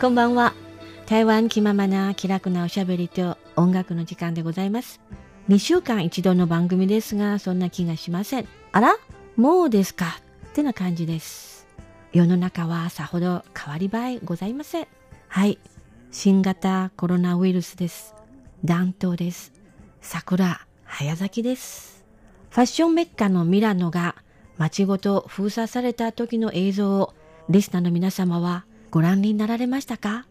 こんばんは。台湾気ままな気楽なおしゃべりと音楽の時間でございます。2週間一度の番組ですが、そんな気がしません。あら？もうですか？ってな感じです。世の中はさほど変わり映えございません。はい。新型コロナウイルスです。暖冬です。桜、早咲きです。ファッションメッカのミラノが街ごと封鎖された時の映像をリスナーの皆様はご覧になられましたか？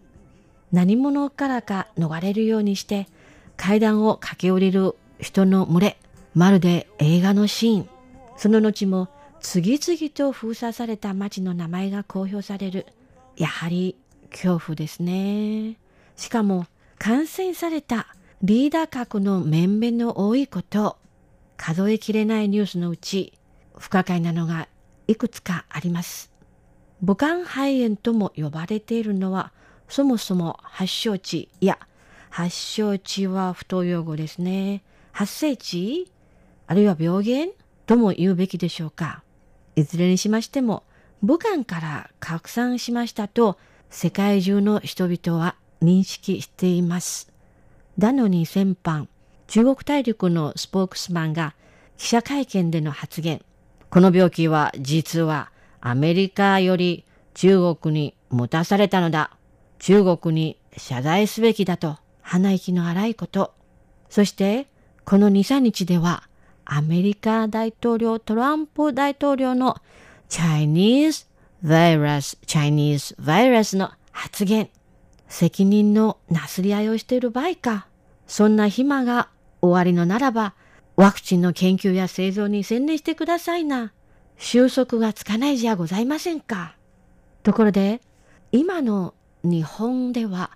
何者からか逃れるようにして階段を駆け下りる人の群れ、まるで映画のシーン。その後も次々と封鎖された街の名前が公表される。やはり恐怖ですね。しかも感染されたリーダー格の面々の多いこと、数えきれないニュースのうち不可解なのがいくつかあります。武漢肺炎とも呼ばれているのはそもそも発祥地、いや、発祥地は不当用語ですね。発生地あるいは病原とも言うべきでしょうか。いずれにしましても、武漢から拡散しましたと世界中の人々は認識しています。なのに先般、中国大陸のスポークスマンが記者会見での発言。この病気は実はアメリカより中国に持たされたのだ。中国に謝罪すべきだと鼻息の荒いこと。そしてこの2、3日ではアメリカ大統領トランプ大統領の Chinese virus, Chinese virus の発言。責任のなすり合いをしている場合か。そんな暇が終わりのならば、ワクチンの研究や製造に専念してくださいな。収束がつかないじゃございませんか。ところで、今の日本では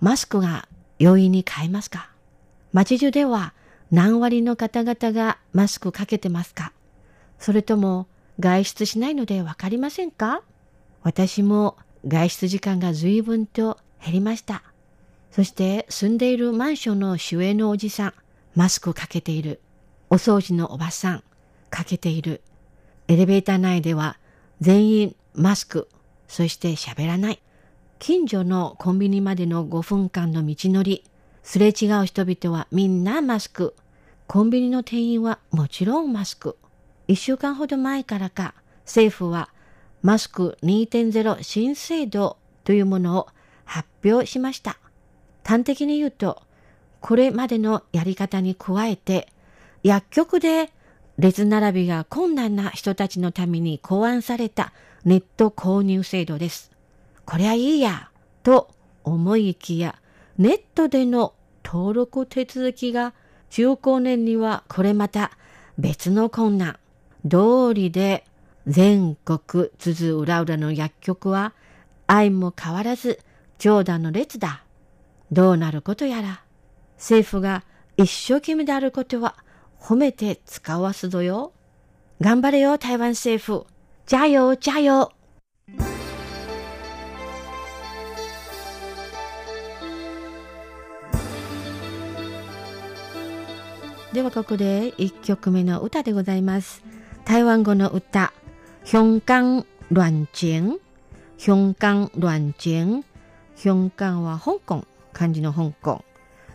マスクが容易に買えますか街中では何割の方々がマスクかけてますかそれとも外出しないのでわかりませんか私も外出時間が随分と減りました。そして住んでいるマンションの主演のおじさん、マスクかけている。お掃除のおばさん、かけている。エレベーター内では全員マスク、そして喋らない。近所のコンビニまでの5分間の道のり、すれ違う人々はみんなマスク。コンビニの店員はもちろんマスク。一週間ほど前からか、政府はマスク2.0新制度というものを発表しました。端的に言うと、これまでのやり方に加えて、薬局で列並びが困難な人たちのために考案されたネット購入制度です。こりゃいいや、と思いきや、ネットでの登録手続きが中高年にはこれまた別の困難。道理で全国津々浦々の薬局は愛も変わらず長蛇の列だ。どうなることやら。政府が一生懸命であることは褒めて使わすぞよ。頑張れよ、台湾政府。加油、加油。ではここで1曲目の歌でございます。台湾語の歌、香港乱情。香港乱情。香港は香港、漢字の香港。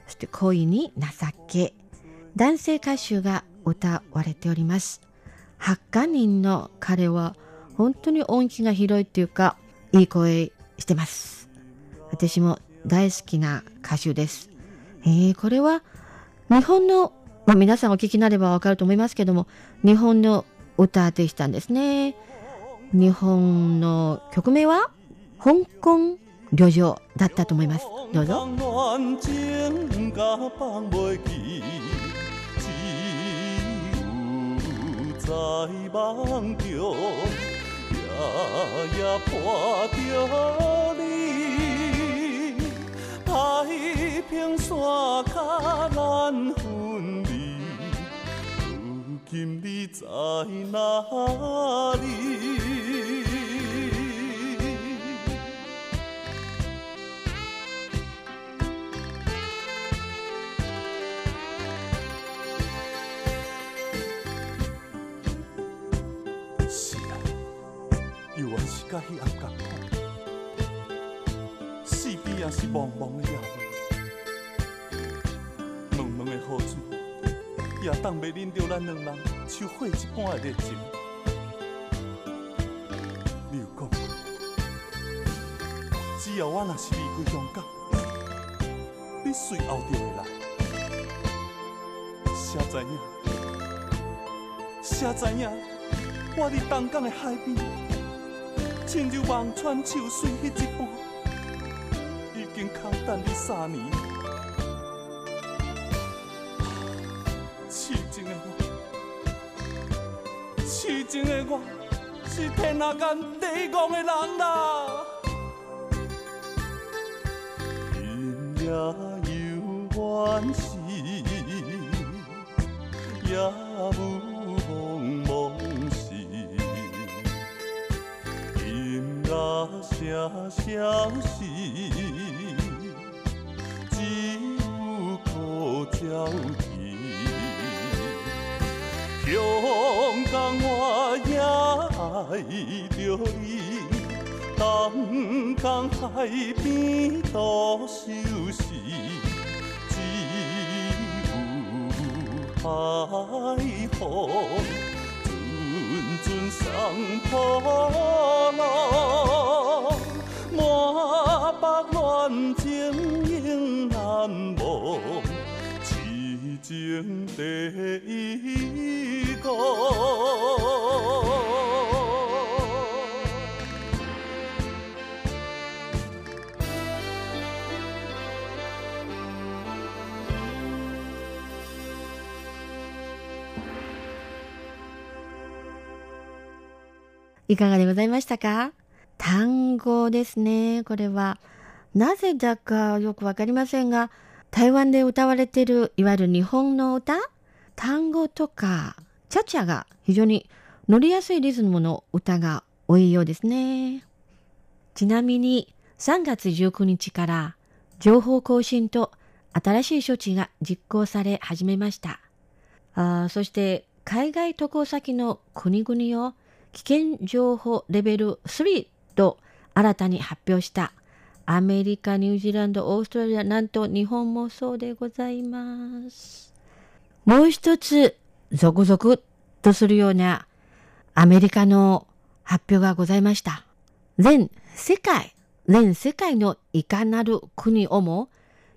そして恋に情け。男性歌手が歌われております。発火人の彼は本当に音域が広いっていうか、いい声してます。私も大好きな歌手です。えー、これは日本のまあ、皆さんお聞きになればわかると思いますけども日本の歌でしたんですね日本の曲名は香港旅情だったと思いますどうぞ在梦中，夜夜破着你，太平山脚难分离。如。今你在哪里？着咱两人像火一般的热情。你有讲过，只要我若是离开香港，你随后就会来。谁知影？谁知影？我伫东港的海边，亲像望穿秋水迄一般，已经空等你三年。痴情的我，痴情的我，是天下间第一戆的人啦。心也有怨时，也有茫茫时，今仔声消息，只有苦照甜。香港我也爱着你，东江海边多休息，只有海。风阵阵送破浪，满腹恋情永难忘。痴情第一。いかがでございましたか？単語ですね。これは、なぜだかよくわかりませんが、台湾で歌われている、いわゆる日本の歌？単語とか、チャチャが非常に乗りやすいリズムの歌が多いようですね。ちなみに、3月19日から情報更新と新しい処置が実行され始めました。あそして、海外渡航先の国々を危険情報レベル3と新たに発表したアメリカ、ニュージーランド、オーストラリア、なんと日本もそうでございます。もう一つ、ゾクゾクとするようなアメリカの発表がございました。全世界、全世界のいかなる国をも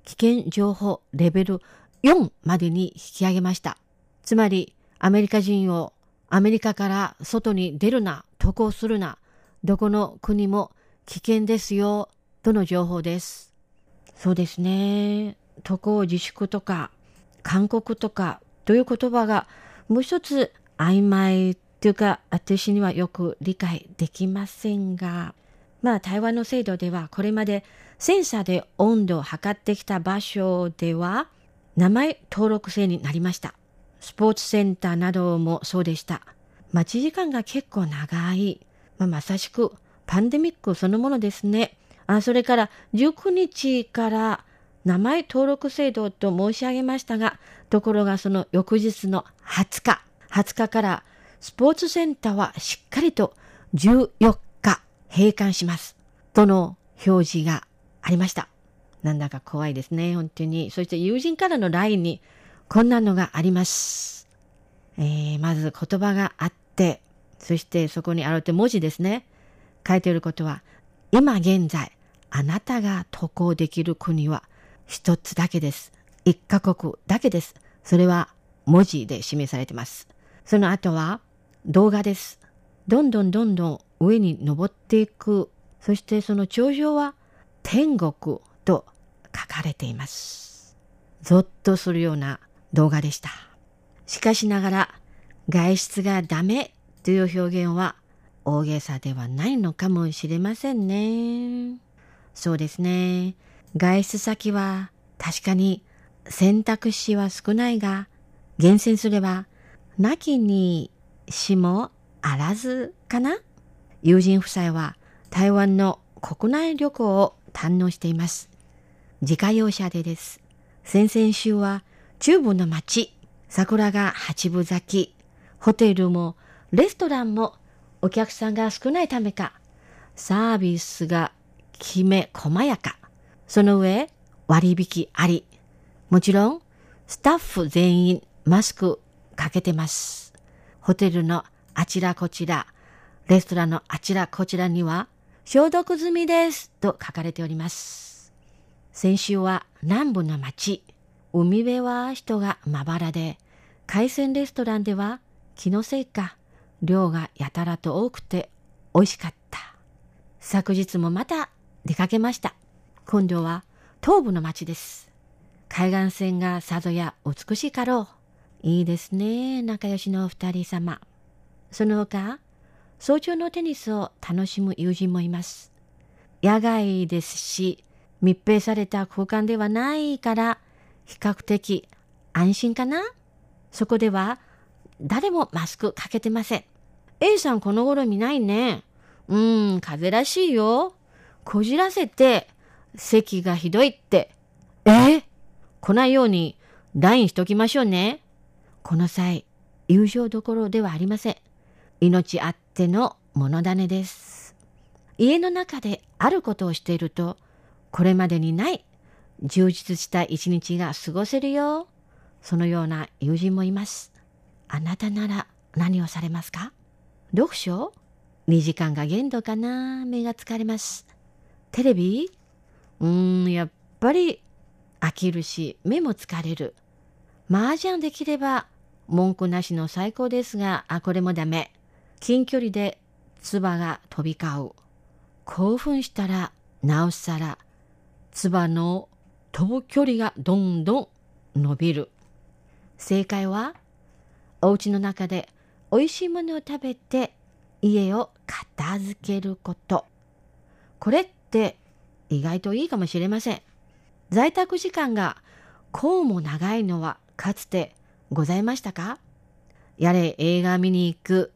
危険情報レベル4までに引き上げました。つまり、アメリカ人をアメリカから外に出るな、渡航するな、どこの国も危険ですよ、との情報です。そうですね。渡航自粛とか、韓国とかという言葉がもう一つ曖昧というか、私にはよく理解できませんが、まあ台湾の制度ではこれまでセンサーで温度を測ってきた場所では名前登録制になりました。スポーツセンターなどもそうでした。待ち時間が結構長い。まあ、まさしくパンデミックそのものですね。あそれから19日から名前登録制度と申し上げましたが、ところがその翌日の20日、20日からスポーツセンターはしっかりと14日閉館します。との表示がありました。なんだか怖いですね、本当に。そして友人からの LINE にこんなのがあります。えー、まず言葉があって、そしてそこにあるって文字ですね。書いていることは、今現在、あなたが渡航できる国は一つだけです。一カ国だけです。それは文字で示されています。その後は動画です。どんどんどんどん上に登っていく。そしてその頂上は天国と書かれています。ゾッとするような動画でした。しかしながら、外出がダメという表現は大げさではないのかもしれませんね。そうですね。外出先は確かに選択肢は少ないが、厳選すれば、なきにしもあらずかな友人夫妻は台湾の国内旅行を堪能しています。自家用車でです。先々週は中部の街、桜が八分咲き、ホテルもレストランもお客さんが少ないためか、サービスがきめ細やか、その上、割引あり。もちろん、スタッフ全員マスクかけてます。ホテルのあちらこちら、レストランのあちらこちらには、消毒済みですと書かれております。先週は南部の町、海辺は人がまばらで、海鮮レストランでは気のせいか量がやたらと多くて美味しかった。昨日もまた出かけました。今度は東部の町です。海岸線がさぞや美しいかろう。いいですね、仲良しのお二人様。その他、早朝のテニスを楽しむ友人もいます。野外ですし、密閉された空間ではないから、比較的安心かなそこでは誰もマスクかけてません。A さんこの頃見ないね。うーん、風らしいよ。こじらせて、咳がひどいって。え？来ないように LINE しときましょうね。この際、友情どころではありません。命あっての物種です。家の中であることをしていると、これまでにない充実した一日が過ごせるよ。そのような友人もいます。あなたなら何をされますか？読書 ?2 時間が限度かな目が疲れます。テレビ？うーん、やっぱり飽きるし目も疲れる。麻雀できれば文句なしの最高ですが、あ、これもダメ。近距離で唾が飛び交う。興奮したらなおさら唾の飛ぶ距離がどんどん伸びる。正解はお家の中で美味しいものを食べて家を片付けること。これって意外といいかもしれません。在宅時間がこうも長いのはかつてございましたか？やれ映画見に行く、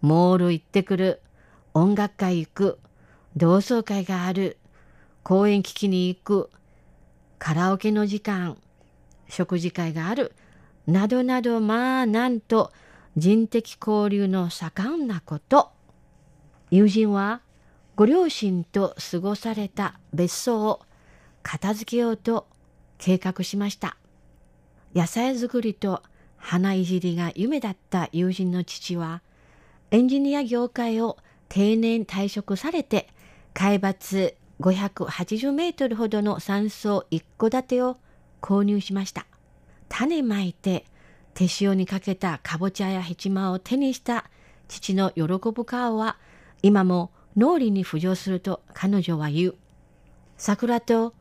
モール行ってくる、音楽会行く、同窓会がある、公園聞きに行く、カラオケの時間、食事会がある、などなどまあなんと人的交流の盛んなこと。友人はご両親と過ごされた別荘を片付けようと計画しました。野菜作りと花いじりが夢だった友人の父はエンジニア業界を定年退職されて海抜580メートルほどの山荘一戸建てを購入しました。種まいて手塩にかけたかぼちゃやヘチマを手にした父の喜ぶ顔は今も脳裏に浮上すると彼女は言う。桜と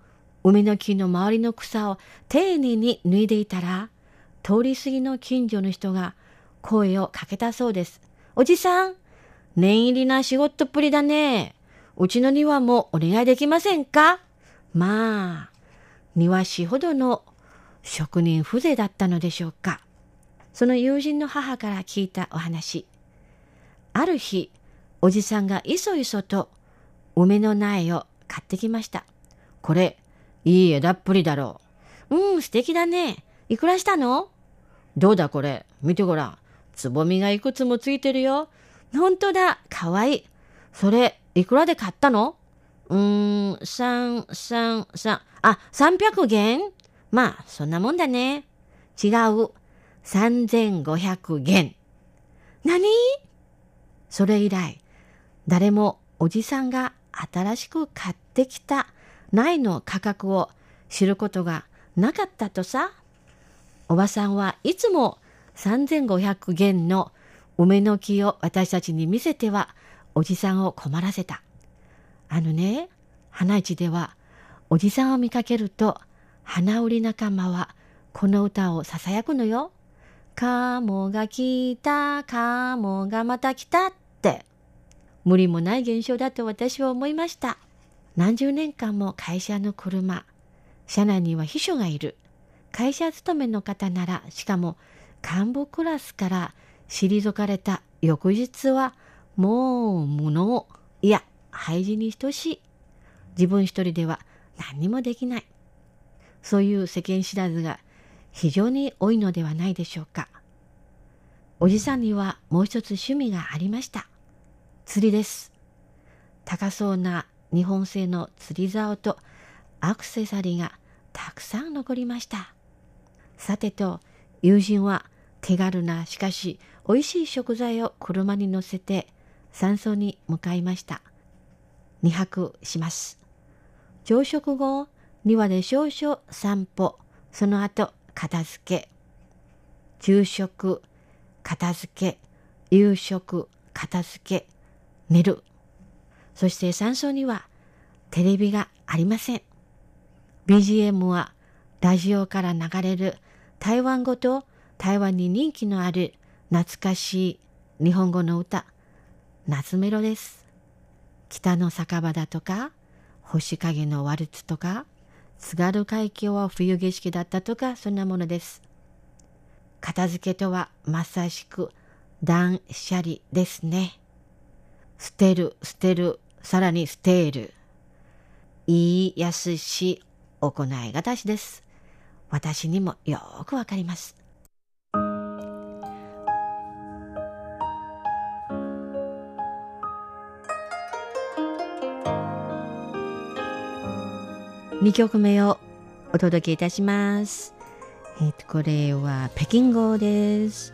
梅の木の周りの草を丁寧に脱いでいたら通り過ぎの近所の人が声をかけたそうです。おじさん、念入りな仕事っぷりだね。うちの庭もお願いできませんか？まあ、庭師ほどの職人風情だったのでしょうか。その友人の母から聞いたお話。ある日、おじさんがいそいそと梅の苗を買ってきました。これ、いい枝っぷりだろう。うん、素敵だね。いくらしたの？どうだこれ？見てごらん。つぼみがいくつもついてるよ。ほんとだ。かわいい。それ、いくらで買ったの？うーん、三、三、三、あ、300元？まあ、そんなもんだね。違う。3500元。何？それ以来、誰もおじさんが新しく買ってきた苗の価格を知ることがなかったとさ。おばさんはいつも3500元の梅の木を私たちに見せてはおじさんを困らせた。あのね、花市ではおじさんを見かけると花売り仲間はこの歌をささやくのよ。カモが来た、カモがまた来たって。無理もない現象だと私は思いました。何十年間も会社の車、社内には秘書がいる。会社勤めの方なら、しかも幹部クラスから退かれた翌日は、もう無能、いや、廃寺に等しい。自分一人では何にもできない。そういう世間知らずが非常に多いのではないでしょうか。おじさんにはもう一つ趣味がありました。釣りです。高そうな日本製の釣り竿とアクセサリーがたくさん残りました。さてと、友人は手軽なしかし美味しい食材を車に乗せて山荘に向かいました。2泊します。朝食後、庭で少々散歩、その後片付け。昼食、片付け、夕食、片付け、寝る。そして山荘にはテレビがありません。BGM はラジオから流れる台湾語と台湾に人気のある懐かしい日本語の歌、夏メロです。北の酒場だとか、星影のワルツとか、津軽海峡は冬景色だったとか、そんなものです。片付けとはまさしく断捨離ですね。捨てる、捨てる、さらに捨てる。言いやすし行いがたしです。私にもよくわかります。2曲目をお届けいたします。えっ、と、これは北京語です。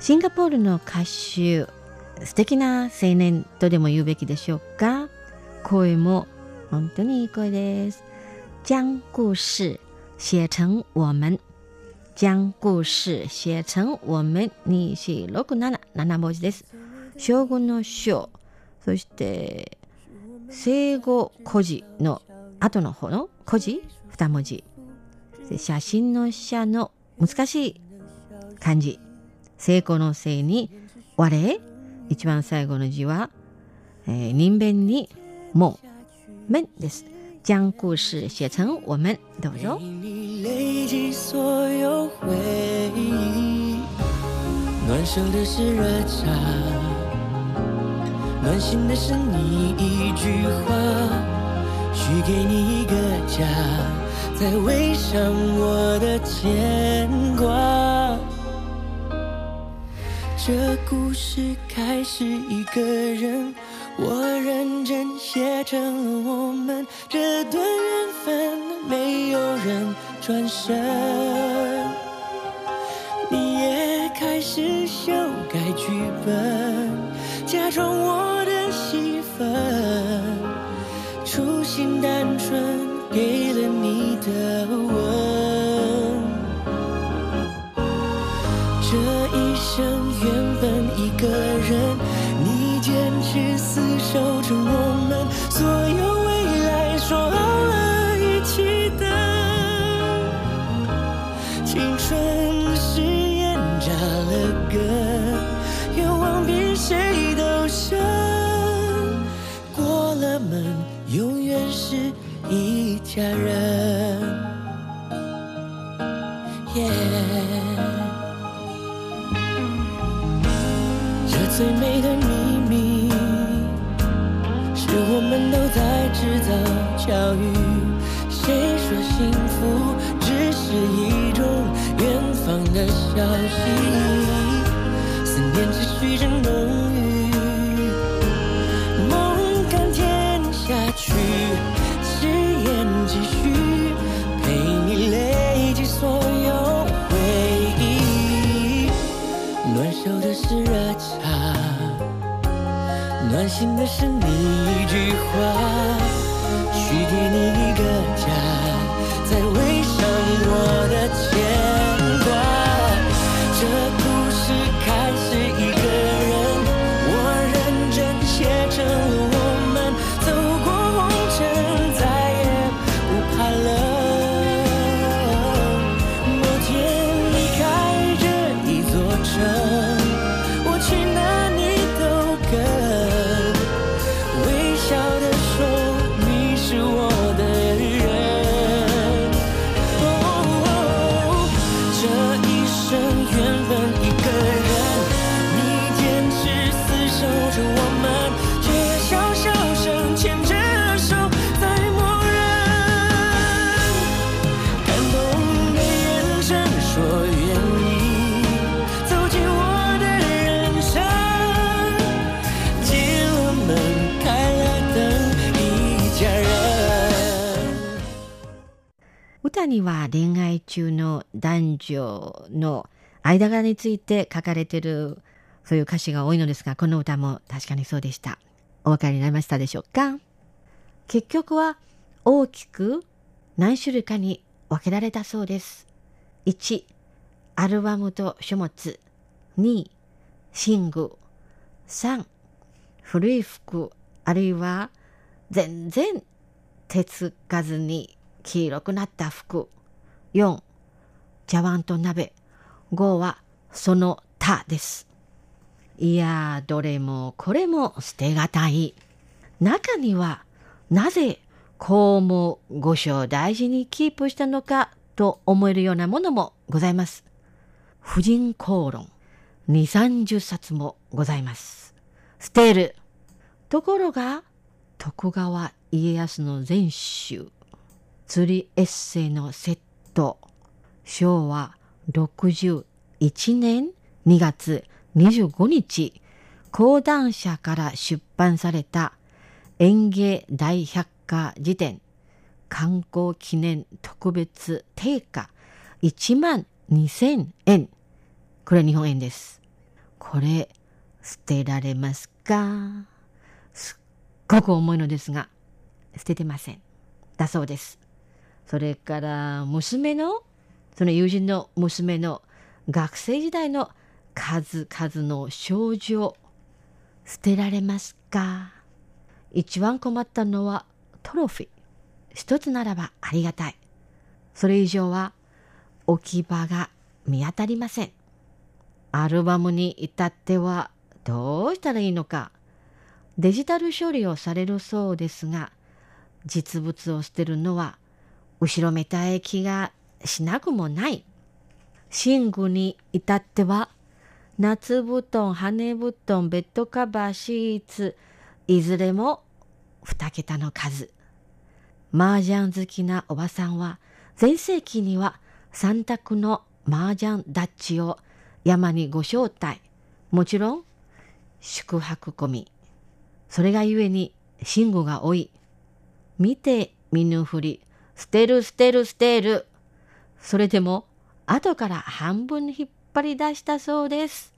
シンガポールの歌手、素敵な青年とでも言うべきでしょうか。声も本当にいい声です。将故事写成我们。将故事写成我们2、4、6、7、7文字です。将軍の将、そして生後孤児の後の方の孤児2文字。写真の写の難しい漢字。成功のせいに我一番最後の字は、えー人弁にも面です。将故事写成我们どうぞ给。你累积所有回忆，暖手的是热茶，暖心的是你一句话，许给你一个家，再围上我的牵挂。 这故事开始一个人，我认真写成了我们这段缘分，没有人转身。你也开始修改剧本，假装我念持续着浓郁，梦甘甜下去，誓言继续，陪你累积所有回忆。暖手的是热茶，暖心的是你一句话，许给你一个家，再围上我的牵歌には恋愛中の男女の間柄について書かれてるそういう歌詞が多いのですが、この歌も確かにそうでした。お分かりになりましたでしょうか？結局は大きく何種類かに分けられたそうです。1、アルバムと書物。2、寝具。3、古い服、あるいは全然手つかずに黄色くなった服。4、茶碗と鍋。5はその他です。いや、どれもこれも捨てがたい。中には、なぜこうも御所を大事にキープしたのかと思えるようなものもございます。婦人公論、二三十冊もございます。捨てる。ところが、徳川家康の全集、釣りエッセイのセット、昭和61年2月25日、講談社から出版された園芸大百科辞典観光記念特別定価1万2000円。これ日本円です。これ捨てられますか？すっごく重いのですが、捨ててません。だそうです。それから娘の、その友人の娘の学生時代の数々の少女、捨てられますか？一番困ったのはトロフィー。一つならばありがたい。それ以上は置き場が見当たりません。アルバムに至ってはどうしたらいいのか。デジタル処理をされるそうですが、実物を捨てるのは後ろめたい気がしなくもない。寝具に至っては、夏布団、羽布団、ベッドカバー、シーツ、いずれも二桁の数。麻雀好きなおばさんは、前世紀には三択の麻雀ダッチを山にご招待。もちろん、宿泊込み。それがゆえに、寝具が多い。見て見ぬふり、捨てる捨てる捨てる。それでも、後から半分引っ張り出したそうです。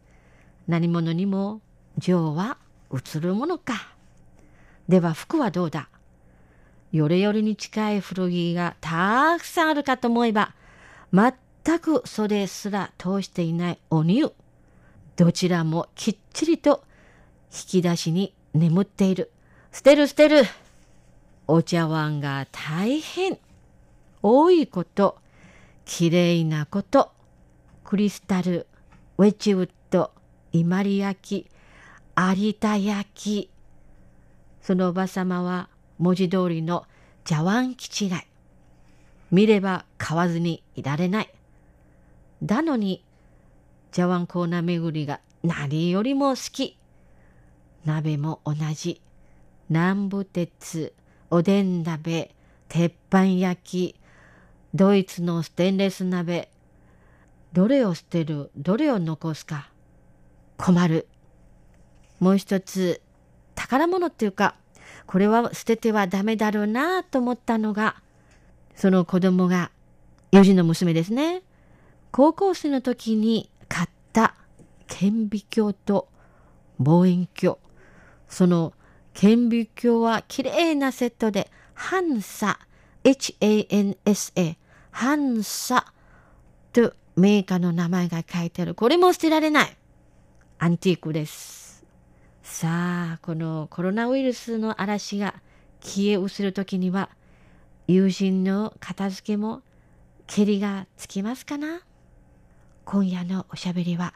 何者にも情は移るものか。では服はどうだよれよれに近い古着がたくさんあるかと思えば、全く袖すら通していないお乳。どちらもきっちりと引き出しに眠っている。捨てる捨てる。お茶碗が大変。多いこと、きれいなこと、クリスタル、ウェッジウッド、伊万里焼き、有田焼き。そのおばさまは文字通りの茶碗気違い。見れば買わずにいられない。だのに、茶碗コーナー巡りが何よりも好き。鍋も同じ。南部鉄、おでん鍋、鉄板焼き、ドイツのステンレス鍋。どれを捨てる、どれを残すか？困る。もう一つ、宝物っていうか、これは捨ててはダメだろうなと思ったのが、その子供が、友人の娘ですね。高校生の時に買った顕微鏡と望遠鏡。その顕微鏡は綺麗なセットで、ハンサ、H-A-N-S-A、ハンサとメーカーの名前が書いてある。これも捨てられない。アンティークです。さあ、このコロナウイルスの嵐が消え失せる時には、友人の片付けも蹴りがつきますかな？今夜のおしゃべりは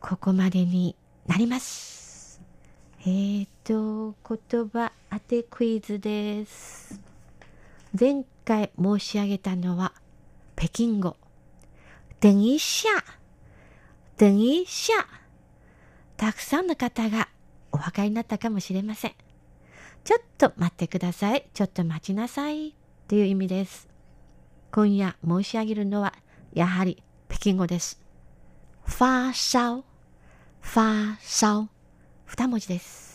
ここまでになります。えーと、言葉当てクイズです。前回申し上げたのは北京語。等一下、等一下。たくさんの方がお分かりになったかもしれません。ちょっと待ってください。ちょっと待ちなさい。という意味です。今夜申し上げるのはやはり北京語です。ファーサオ、ファーサオ。二文字です。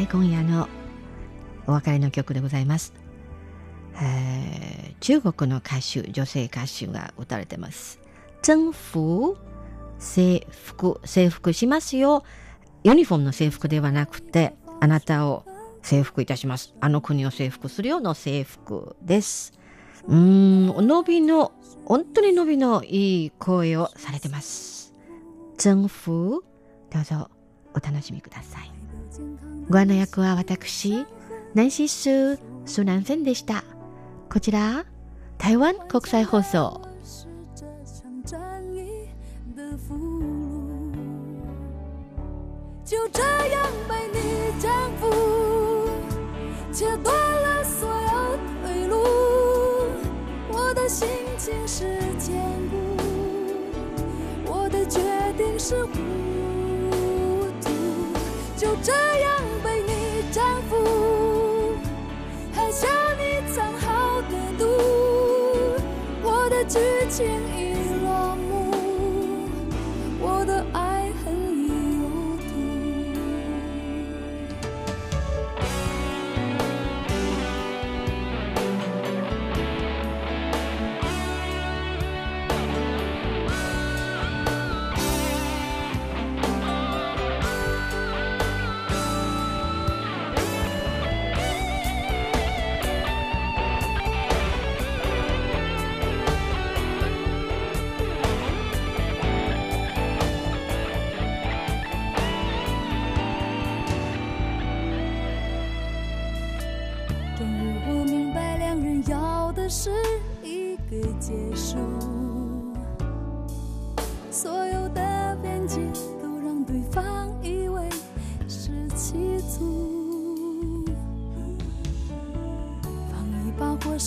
はい今夜のお別れの曲でございます、えー、中国の歌手女性歌手が歌われてます。征服制服制服しますよ。ユニフォームの制服ではなくてあなたを征服いたします。あの国を征服するような制服です。うーん伸びの本当に伸びのいい声をされてます。征服どうぞお楽しみください。ご案内役は私ナンシス・スナンセンでしたこちら台湾国際放送就这样被你征服，切断了所有退路。我的心情是坚固，我的决定是。这样被你征服，喝下你藏好的毒。我的剧情已。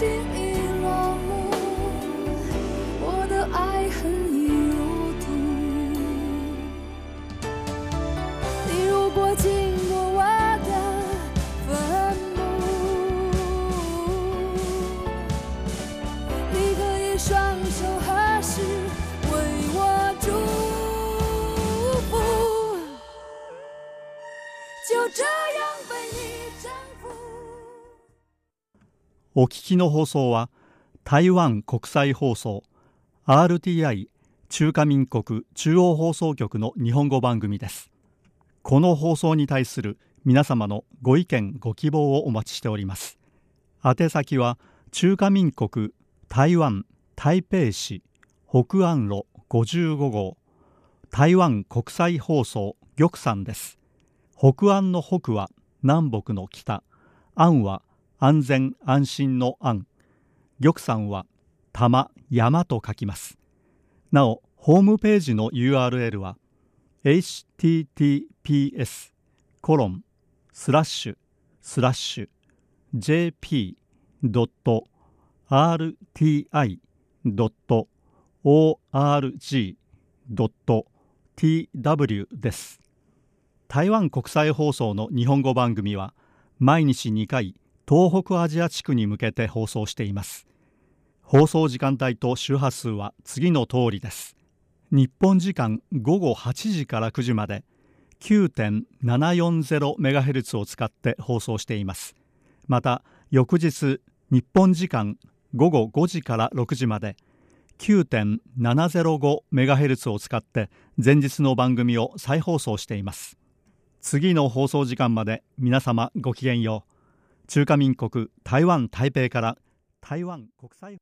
的お聞きの放送は台湾国際放送 RTI 中華民国中央放送局の日本語番組です。この放送に対する皆様のご意見ご希望をお待ちしております。宛先は中華民国台湾台北市北安路55号台湾国際放送玉山です。北安の北は南北の北安は安全安心の安。玉山は玉山と書きます。なおホームページの URL は https コロンスラッシュスラッシュ jp.rti.org.tw です。台湾国際放送の日本語番組は毎日2回東北アジア地区に向けて放送しています。放送時間帯と周波数は次の通りです。日本時間午後8時から9時まで 9.740MHz を使って放送しています。また翌日日本時間午後5時から6時まで 9.705MHz を使って前日の番組を再放送しています。次の放送時間まで皆様ごきげんよう。中華民国台湾台北から台湾国際